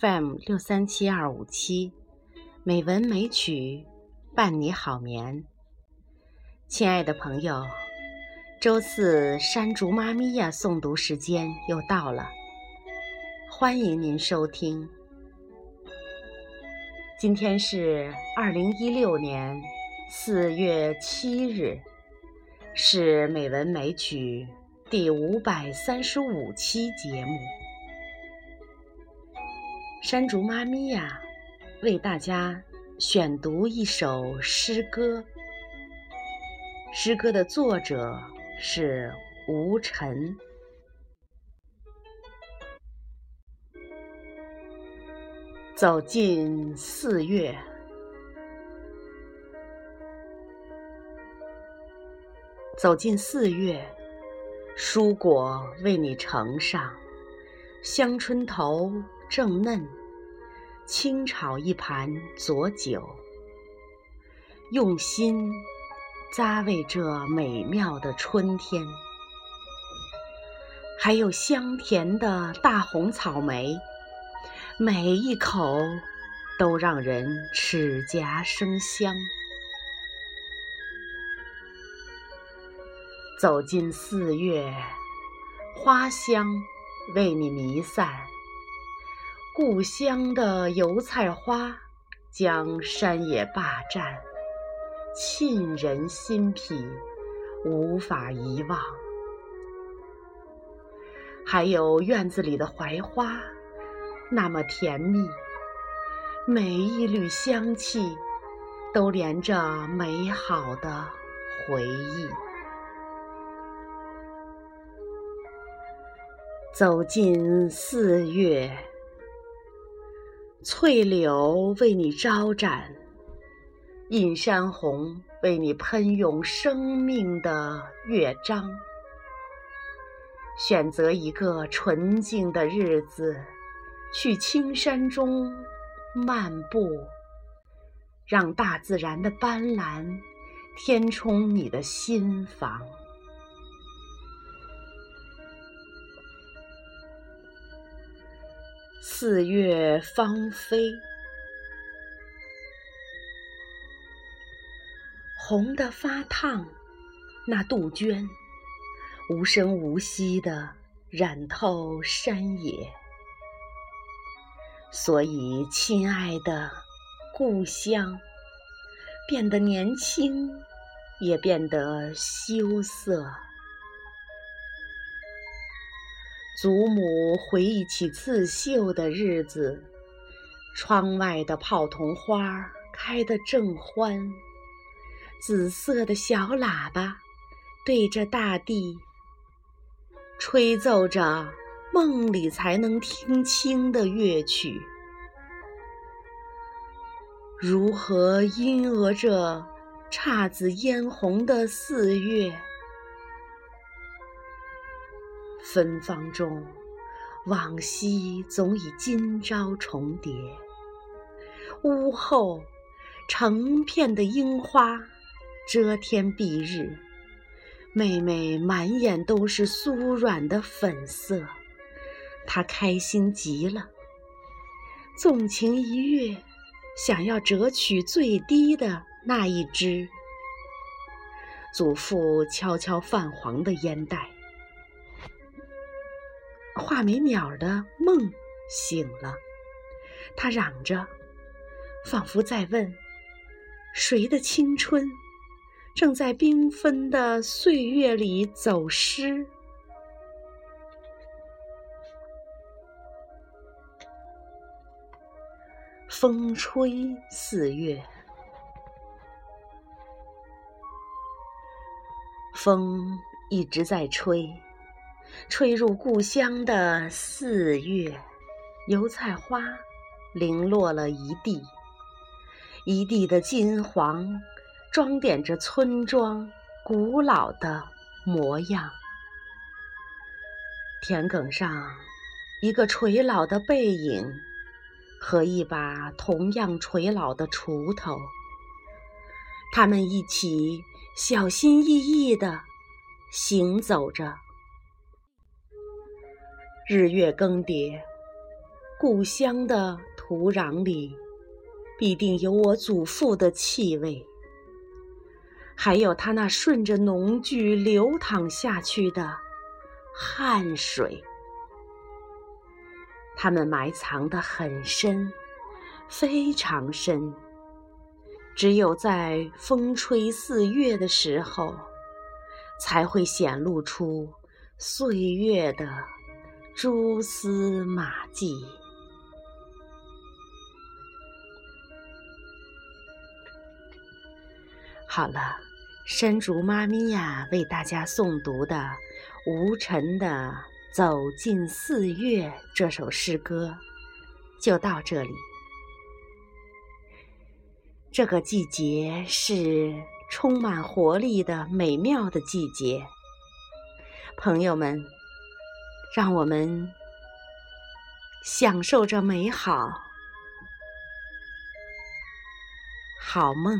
FM 六三七二五七，美文美曲伴你好眠。亲爱的朋友，周四山竹妈咪呀诵读时间又到了，欢迎您收听。今天是二零一六年四月七日，是美文美曲第五百三十五期节目。山竹妈咪呀，为大家选读一首诗歌。诗歌的作者是吴晨。走进四月，走进四月，蔬果为你呈上，香椿头正嫩。清炒一盘佐酒，用心咂味这美妙的春天。还有香甜的大红草莓，每一口都让人齿颊生香。走进四月，花香为你弥散。故乡的油菜花，将山野霸占，沁人心脾，无法遗忘。还有院子里的槐花，那么甜蜜，每一缕香气都连着美好的回忆。走进四月。翠柳为你招展，映山红为你喷涌生命的乐章。选择一个纯净的日子，去青山中漫步，让大自然的斑斓填充你的心房。四月芳菲，红的发烫，那杜鹃无声无息地染透山野。所以，亲爱的故乡，变得年轻，也变得羞涩。祖母回忆起刺绣的日子，窗外的泡桐花开得正欢，紫色的小喇叭对着大地吹奏着梦里才能听清的乐曲，如何阴俄着姹紫嫣红的四月？芬芳中，往昔总以今朝重叠。屋后成片的樱花遮天蔽日，妹妹满眼都是酥软的粉色，她开心极了。纵情一跃，想要折取最低的那一只。祖父悄悄泛黄的烟袋。画眉鸟的梦醒了，它嚷着，仿佛在问：谁的青春正在缤纷的岁月里走失？风吹四月，风一直在吹。吹入故乡的四月，油菜花零落了一地，一地的金黄，装点着村庄古老的模样。田埂上，一个垂老的背影和一把同样垂老的锄头，他们一起小心翼翼地行走着。日月更迭，故乡的土壤里必定有我祖父的气味，还有他那顺着农具流淌下去的汗水。他们埋藏得很深，非常深。只有在风吹四月的时候，才会显露出岁月的蛛丝马迹。好了，山竹妈咪呀，为大家诵读的吴晨的。《走进四月》这首诗歌就到这里。这个季节是充满活力的美妙的季节，朋友们，让我们享受着美好，好梦。